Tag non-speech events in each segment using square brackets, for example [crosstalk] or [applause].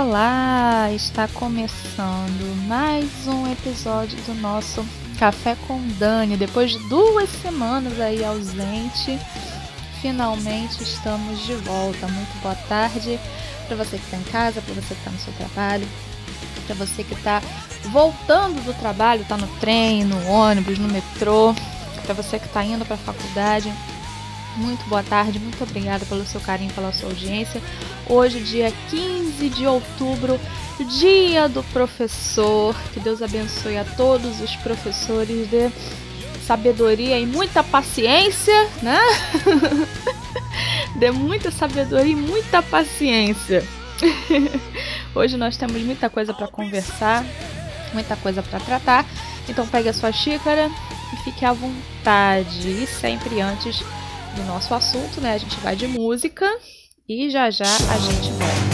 Olá, está começando mais um episódio do nosso Café com Dani. Depois de duas semanas aí ausente, finalmente estamos de volta. Muito boa tarde para você que está em casa, para você que está no seu trabalho, para você que está voltando do trabalho, está no trem, no ônibus, no metrô, para você que está indo para a faculdade. Muito boa tarde, muito obrigada pelo seu carinho, pela sua audiência. Hoje, dia 15 de outubro, dia do professor. Que Deus abençoe a todos os professores de sabedoria e muita paciência, né? [laughs] Dê muita sabedoria e muita paciência. [laughs] Hoje nós temos muita coisa para conversar, muita coisa para tratar. Então pegue a sua xícara e fique à vontade. E sempre antes nosso assunto, né? A gente vai de música e já já a gente volta.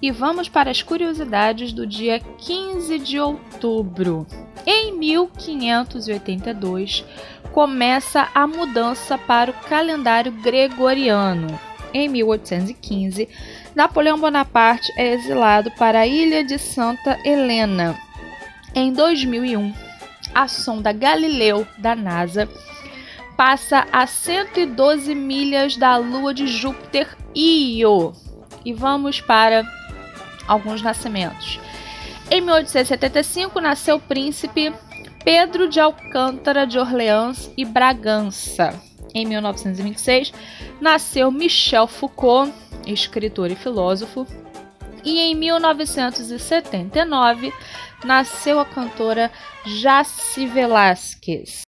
E vamos para as curiosidades do dia 15 de outubro. Em 1582, começa a mudança para o calendário gregoriano. Em 1815, Napoleão Bonaparte é exilado para a ilha de Santa Helena. Em 2001, a sonda Galileu da NASA passa a 112 milhas da lua de Júpiter Io. E vamos para alguns nascimentos. Em 1875 nasceu o príncipe Pedro de Alcântara de Orleans e Bragança. Em 1926 nasceu Michel Foucault, escritor e filósofo. E em 1979 nasceu a cantora Jaci Velasquez.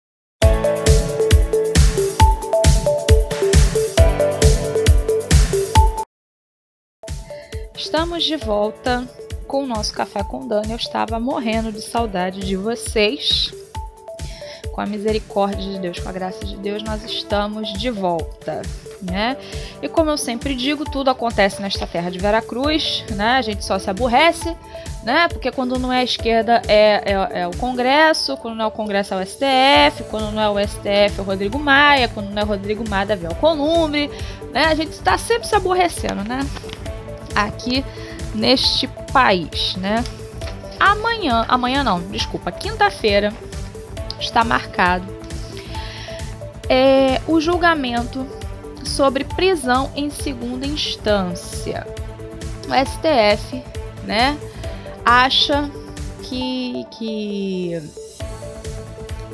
Estamos de volta com o nosso Café com Dani. Eu estava morrendo de saudade de vocês. com a misericórdia de Deus, com a graça de Deus, nós estamos de volta. Né? E como eu sempre digo, tudo acontece nesta terra de Veracruz, né? A gente só se aborrece, né? Porque quando não é esquerda é, é, é, o Congresso, quando não é o Congresso é o STF, quando não é o STF é o Rodrigo Maia, quando não é o Rodrigo Maia é o Columbre, né? A gente está sempre se aborrecendo, né? Aqui neste país, né? Amanhã, amanhã não, desculpa, quinta-feira está marcado é, o julgamento sobre prisão em segunda instância. O STF, né, acha que que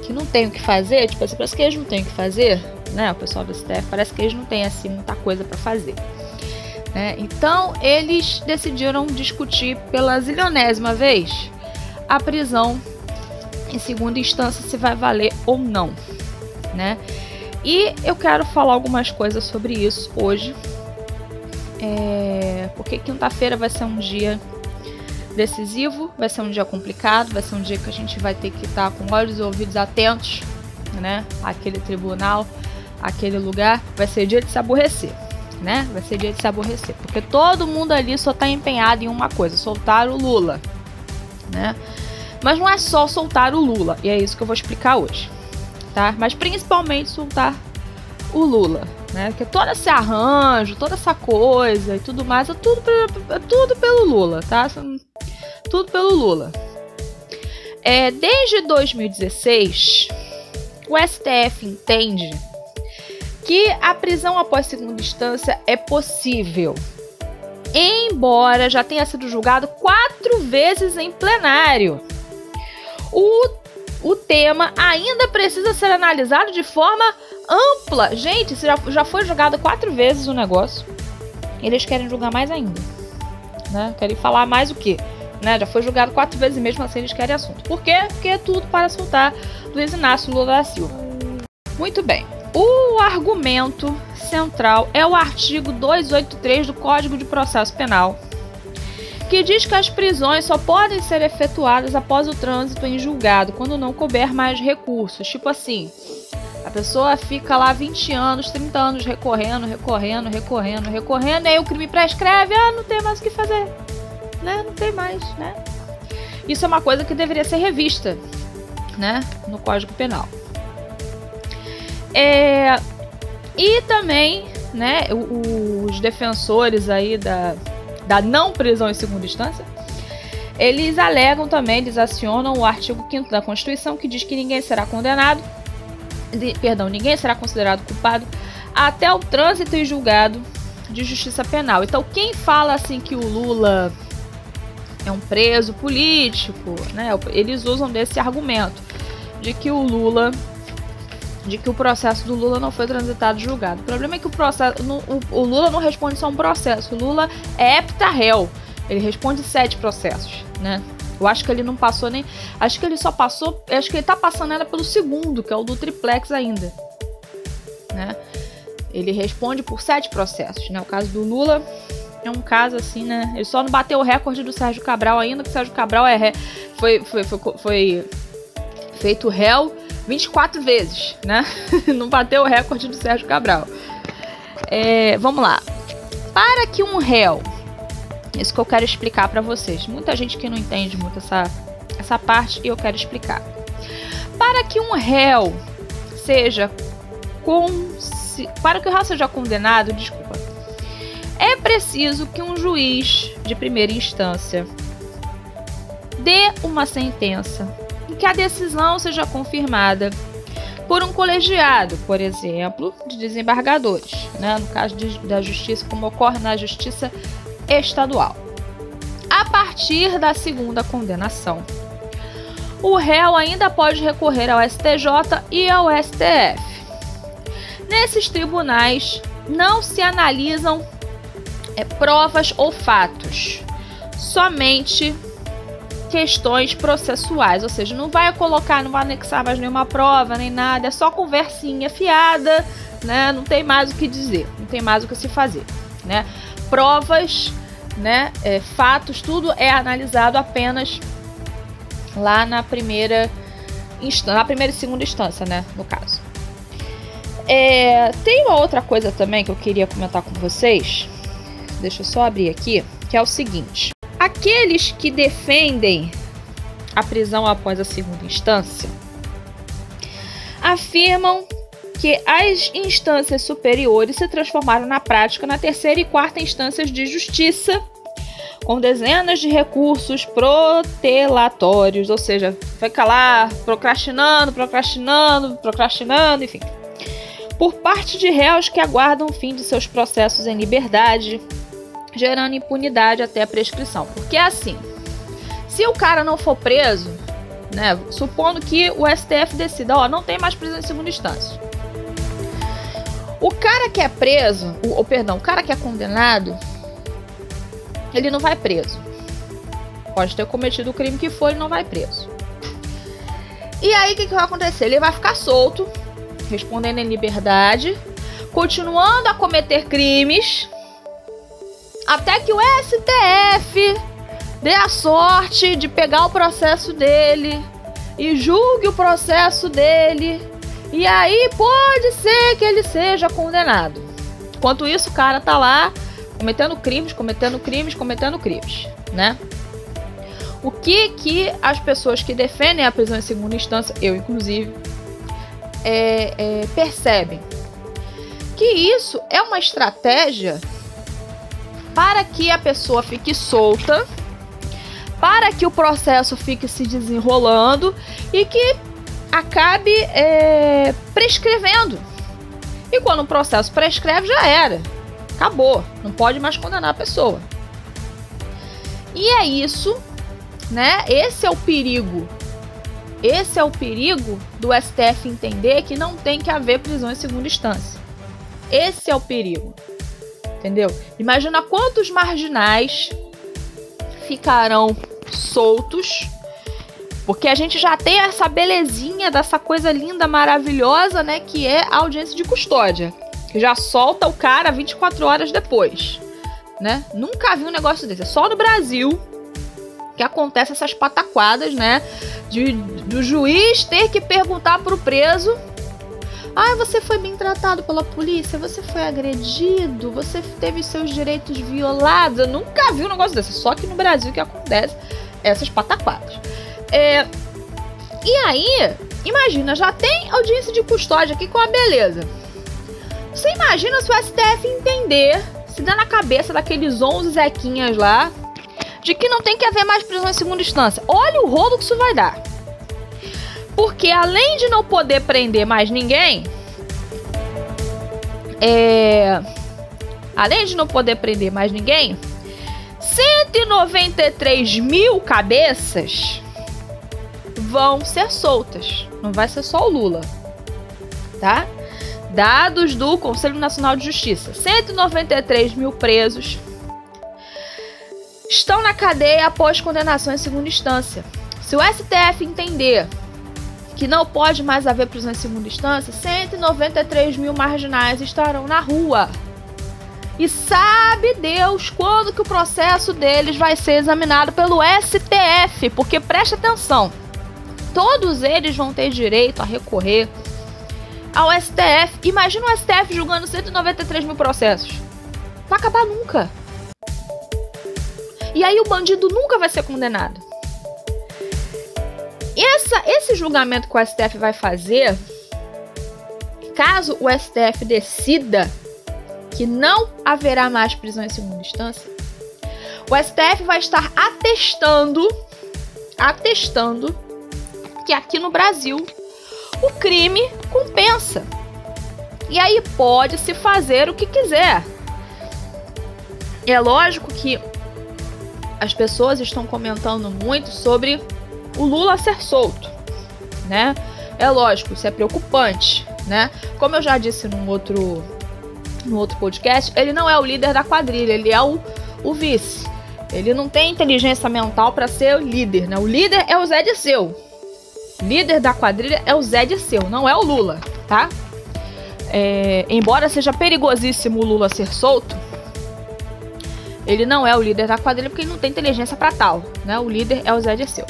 que não tem o que fazer, tipo assim, parece que eles não têm o que fazer, né? O pessoal do STF parece que eles não têm assim muita coisa para fazer. Né? Então eles decidiram discutir pela zilionésima vez a prisão em segunda instância se vai valer ou não, né? E eu quero falar algumas coisas sobre isso hoje, é, porque quinta-feira vai ser um dia decisivo, vai ser um dia complicado, vai ser um dia que a gente vai ter que estar com olhos e ouvidos atentos, né? Aquele tribunal, aquele lugar, vai ser dia de se aborrecer né? Vai ser dia de se aborrecer. Porque todo mundo ali só tá empenhado em uma coisa: soltar o Lula, né? Mas não é só soltar o Lula, e é isso que eu vou explicar hoje, tá? Mas principalmente soltar o Lula, né? Porque todo esse arranjo, toda essa coisa e tudo mais, é tudo, é tudo pelo Lula, tá? Tudo pelo Lula. É, desde 2016, o STF entende que a prisão após segunda instância é possível, embora já tenha sido julgado quatro vezes em plenário. O, o tema ainda precisa ser analisado de forma ampla. Gente, já, já foi julgado quatro vezes o negócio. Eles querem julgar mais ainda. Né? Querem falar mais o quê? Né? Já foi julgado quatro vezes e mesmo assim eles querem assunto. Por quê? Porque é tudo para soltar Luiz Inácio Lula da Silva. Muito bem. O argumento central é o artigo 283 do Código de Processo Penal, que diz que as prisões só podem ser efetuadas após o trânsito em julgado, quando não couber mais recursos. Tipo assim, a pessoa fica lá 20 anos, 30 anos recorrendo, recorrendo, recorrendo, recorrendo, e aí o crime prescreve, ah, não tem mais o que fazer. Né? Não tem mais, né? Isso é uma coisa que deveria ser revista, né, no Código Penal. É, e também, né, os defensores aí da, da não prisão em segunda instância, eles alegam também, eles acionam o artigo 5 da Constituição que diz que ninguém será condenado, de, perdão, ninguém será considerado culpado até o trânsito e julgado de justiça penal. Então, quem fala assim que o Lula é um preso político, né? Eles usam desse argumento de que o Lula de que o processo do Lula não foi transitado julgado. O problema é que o processo. O, Lula não responde só um processo. O Lula é hepta-réu. Ele responde sete processos, né? Eu acho que ele não passou nem. Acho que ele só passou. Acho que ele tá passando ainda pelo segundo, que é o do triplex ainda. Né? Ele responde por sete processos, né? O caso do Lula é um caso assim, né? Ele só não bateu o recorde do Sérgio Cabral ainda, que o Sérgio Cabral é, foi, foi, foi, foi feito réu 24 vezes, né? [laughs] Não bateu o recorde do Sérgio Cabral. É, vamos lá. Para que um réu, isso que eu quero explicar para vocês. Muita gente que não entende muito essa, essa parte e eu quero explicar. Para que um réu seja com, para que o réu seja condenado, desculpa, é preciso que um juiz de primeira instância dê uma sentença que a decisão seja confirmada por um colegiado, por exemplo, de desembargadores, né? no caso de, da justiça, como ocorre na justiça estadual. A partir da segunda condenação, o réu ainda pode recorrer ao STJ e ao STF. Nesses tribunais não se analisam é, provas ou fatos, somente questões processuais, ou seja, não vai colocar, não vai anexar mais nenhuma prova nem nada, é só conversinha fiada, né? Não tem mais o que dizer, não tem mais o que se fazer, né? Provas, né? É, fatos, tudo é analisado apenas lá na primeira na primeira e segunda instância, né, no caso. É, tem uma outra coisa também que eu queria comentar com vocês. Deixa eu só abrir aqui, que é o seguinte: aqueles que defendem a prisão após a segunda instância afirmam que as instâncias superiores se transformaram na prática na terceira e quarta instâncias de justiça, com dezenas de recursos protelatórios, ou seja, fica lá procrastinando, procrastinando, procrastinando, enfim. Por parte de réus que aguardam o fim de seus processos em liberdade, gerando impunidade até a prescrição. Porque é assim, se o cara não for preso, né, supondo que o STF decida, ó, não tem mais prisão em segunda instância. O cara que é preso, ou perdão, o cara que é condenado, ele não vai preso. Pode ter cometido o crime que for, ele não vai preso. E aí o que, que vai acontecer? Ele vai ficar solto, respondendo em liberdade, continuando a cometer crimes, até que o STF dê a sorte de pegar o processo dele e julgue o processo dele e aí pode ser que ele seja condenado. Enquanto isso, o cara tá lá cometendo crimes, cometendo crimes, cometendo crimes, né? O que que as pessoas que defendem a prisão em segunda instância, eu inclusive, é, é, percebem? Que isso é uma estratégia para que a pessoa fique solta, para que o processo fique se desenrolando e que acabe é, prescrevendo. E quando o processo prescreve, já era. Acabou. Não pode mais condenar a pessoa. E é isso, né? Esse é o perigo. Esse é o perigo do STF entender que não tem que haver prisão em segunda instância. Esse é o perigo. Entendeu? Imagina quantos marginais ficarão soltos porque a gente já tem essa belezinha dessa coisa linda, maravilhosa, né? Que é a audiência de custódia. Que já solta o cara 24 horas depois. Né? Nunca vi um negócio desse. É só no Brasil que acontece essas pataquadas, né? De, do juiz ter que perguntar pro preso. Ah, você foi bem tratado pela polícia, você foi agredido, você teve seus direitos violados. Eu nunca vi um negócio desse. Só que no Brasil que acontece essas pataquadas. É, e aí, imagina, já tem audiência de custódia aqui com a beleza. Você imagina se o STF entender, se dá na cabeça daqueles 11 Zequinhas lá, de que não tem que haver mais prisão em segunda instância. Olha o rolo que isso vai dar. Porque além de não poder prender mais ninguém, é... além de não poder prender mais ninguém, 193 mil cabeças vão ser soltas. Não vai ser só o Lula, tá? Dados do Conselho Nacional de Justiça: 193 mil presos estão na cadeia após condenação em segunda instância. Se o STF entender que não pode mais haver prisão em segunda instância, 193 mil marginais estarão na rua. E sabe Deus quando que o processo deles vai ser examinado pelo STF, porque preste atenção todos eles vão ter direito a recorrer ao STF. Imagina o STF julgando 193 mil processos. Não vai acabar nunca. E aí o bandido nunca vai ser condenado. Essa, esse julgamento que o STF vai fazer, caso o STF decida que não haverá mais prisão em segunda instância, o STF vai estar atestando, atestando que aqui no Brasil o crime compensa. E aí pode se fazer o que quiser. É lógico que as pessoas estão comentando muito sobre o Lula ser solto, né? É lógico, isso é preocupante, né? Como eu já disse num outro, no outro podcast, ele não é o líder da quadrilha, ele é o, o vice. Ele não tem inteligência mental para ser o líder, né? O líder é o Zé de Seu líder da quadrilha é o Zé Dirceu, não é o Lula, tá? É, embora seja perigosíssimo o Lula ser solto, ele não é o líder da quadrilha porque ele não tem inteligência para tal, né? O líder é o Zé Dirceu.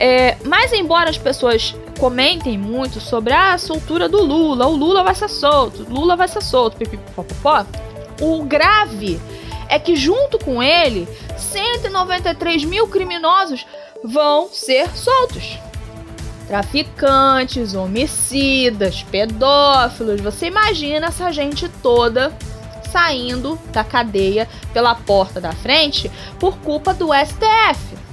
É, mas embora as pessoas comentem muito sobre ah, a soltura do Lula, o Lula vai ser solto, Lula vai ser solto, pipipopopó, o grave é que junto com ele, 193 mil criminosos vão ser soltos. Traficantes, homicidas, pedófilos, você imagina essa gente toda saindo da cadeia pela porta da frente por culpa do STF.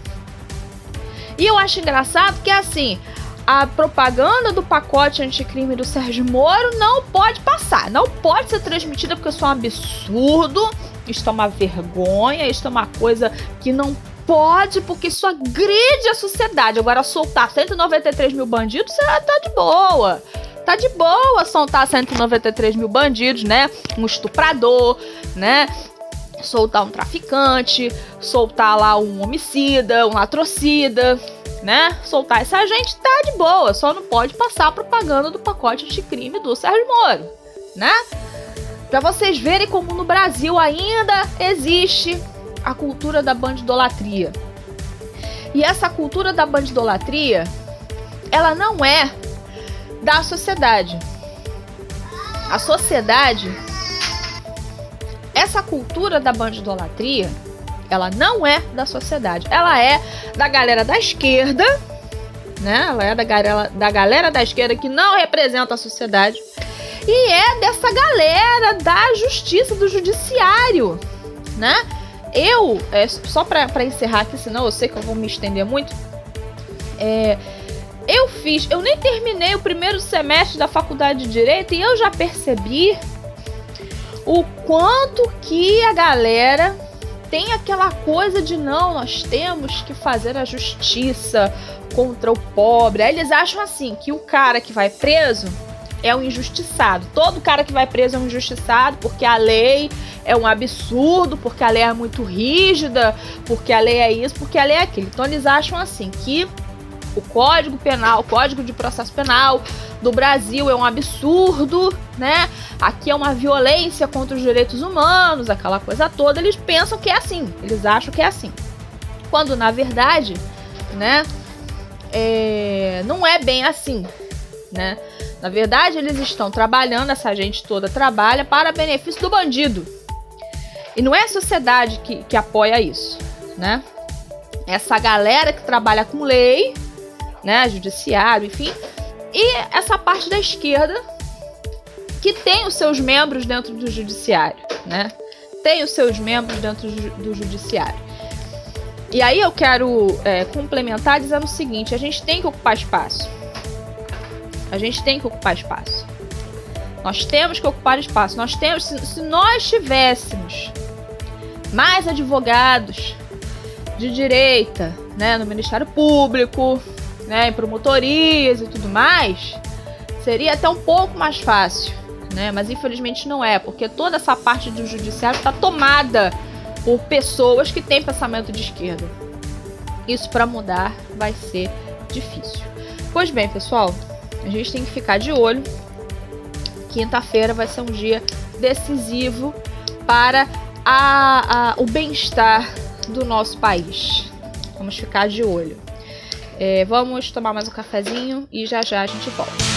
E eu acho engraçado que assim, a propaganda do pacote anticrime do Sérgio Moro não pode passar, não pode ser transmitida porque isso é um absurdo, isso é uma vergonha, isso é uma coisa que não pode, porque isso agride a sociedade. Agora, soltar 193 mil bandidos, você tá de boa. Tá de boa soltar 193 mil bandidos, né? Um estuprador, né? Soltar um traficante, soltar lá um homicida, um latrocida, né? Soltar essa gente tá de boa, só não pode passar propaganda do pacote de crime do Sérgio Moro, né? Para vocês verem como no Brasil ainda existe a cultura da bandidolatria. E essa cultura da bandidolatria, ela não é da sociedade. A sociedade, essa cultura da bandidolatria, ela não é da sociedade. Ela é da galera da esquerda, né? Ela é da galera, da galera da esquerda que não representa a sociedade. E é dessa galera da justiça, do judiciário, né? Eu, é, só para encerrar aqui, senão eu sei que eu vou me estender muito. É, eu fiz, eu nem terminei o primeiro semestre da faculdade de Direito e eu já percebi o quanto que a galera tem aquela coisa de não, nós temos que fazer a justiça contra o pobre. Aí eles acham assim que o cara que vai preso é um injustiçado. Todo cara que vai preso é um injustiçado porque a lei é um absurdo, porque a lei é muito rígida, porque a lei é isso, porque a lei é aquilo. Então eles acham assim que o Código Penal, o Código de Processo Penal do Brasil é um absurdo, né? Aqui é uma violência contra os direitos humanos, aquela coisa toda. Eles pensam que é assim, eles acham que é assim. Quando na verdade, né? É, não é bem assim, né? Na verdade, eles estão trabalhando, essa gente toda trabalha para benefício do bandido. E não é a sociedade que, que apoia isso, né? Essa galera que trabalha com lei, né, judiciário, enfim, e essa parte da esquerda que tem os seus membros dentro do judiciário, né? Tem os seus membros dentro do judiciário. E aí eu quero é, complementar dizendo o seguinte: a gente tem que ocupar espaço. A gente tem que ocupar espaço. Nós temos que ocupar espaço. Nós temos, se, se nós tivéssemos mais advogados de direita, né, no Ministério Público, né, em promotorias e tudo mais, seria até um pouco mais fácil, né? Mas infelizmente não é, porque toda essa parte do judiciário está tomada por pessoas que têm pensamento de esquerda. Isso para mudar vai ser difícil. Pois bem, pessoal, a gente tem que ficar de olho. Quinta-feira vai ser um dia decisivo para a, a, o bem-estar do nosso país. Vamos ficar de olho. É, vamos tomar mais um cafezinho e já já a gente volta.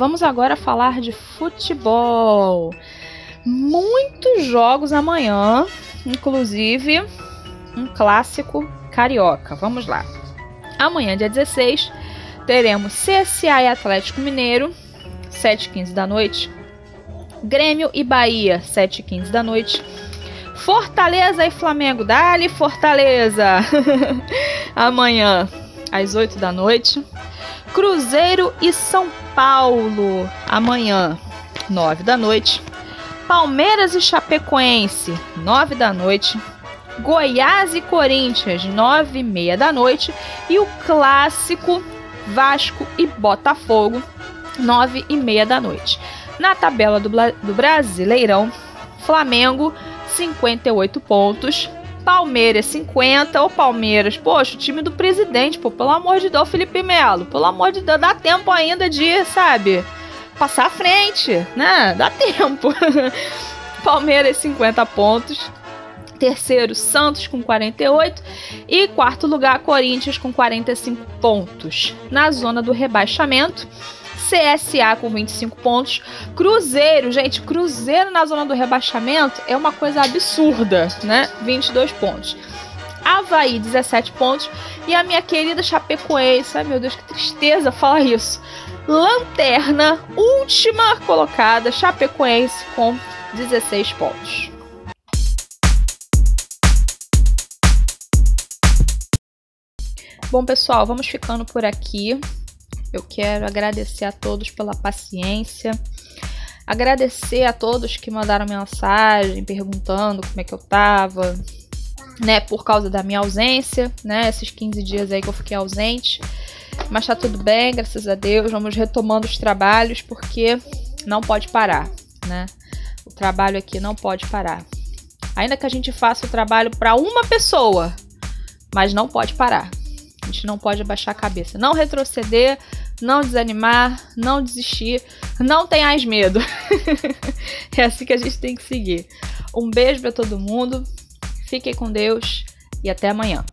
Vamos agora falar de futebol. Muitos jogos amanhã, inclusive um clássico carioca. Vamos lá. Amanhã, dia 16, teremos CSA e Atlético Mineiro, 7h15 da noite. Grêmio e Bahia, 7h15 da noite. Fortaleza e Flamengo, dali Fortaleza! [laughs] Amanhã, às 8 da noite. Cruzeiro e São Paulo, amanhã, 9 da noite. Palmeiras e Chapecoense, 9 da noite. Goiás e Corinthians, 9 e meia da noite. E o clássico Vasco e Botafogo, 9 e meia da noite. Na tabela do, do Brasileirão, Flamengo, 58 pontos. Palmeiras 50, ou Palmeiras, poxa, o time do presidente, pô, pelo amor de Deus, Felipe Melo, pelo amor de Deus, dá tempo ainda de, sabe, passar à frente, né? Dá tempo. [laughs] Palmeiras 50 pontos. Terceiro, Santos com 48. E quarto lugar, Corinthians com 45 pontos. Na zona do rebaixamento, CSA com 25 pontos. Cruzeiro, gente, Cruzeiro na zona do rebaixamento é uma coisa absurda, né? 22 pontos. Havaí, 17 pontos. E a minha querida Chapecoense, ai meu Deus, que tristeza falar isso. Lanterna, última colocada, Chapecoense com 16 pontos. Bom, pessoal, vamos ficando por aqui. Eu quero agradecer a todos pela paciência. Agradecer a todos que mandaram mensagem perguntando como é que eu tava, né, por causa da minha ausência, né, esses 15 dias aí que eu fiquei ausente. Mas tá tudo bem, graças a Deus. Vamos retomando os trabalhos porque não pode parar, né? O trabalho aqui não pode parar. Ainda que a gente faça o trabalho para uma pessoa, mas não pode parar. A gente não pode abaixar a cabeça, não retroceder, não desanimar, não desistir, não tenhais medo. [laughs] é assim que a gente tem que seguir. Um beijo para todo mundo, fiquem com Deus e até amanhã.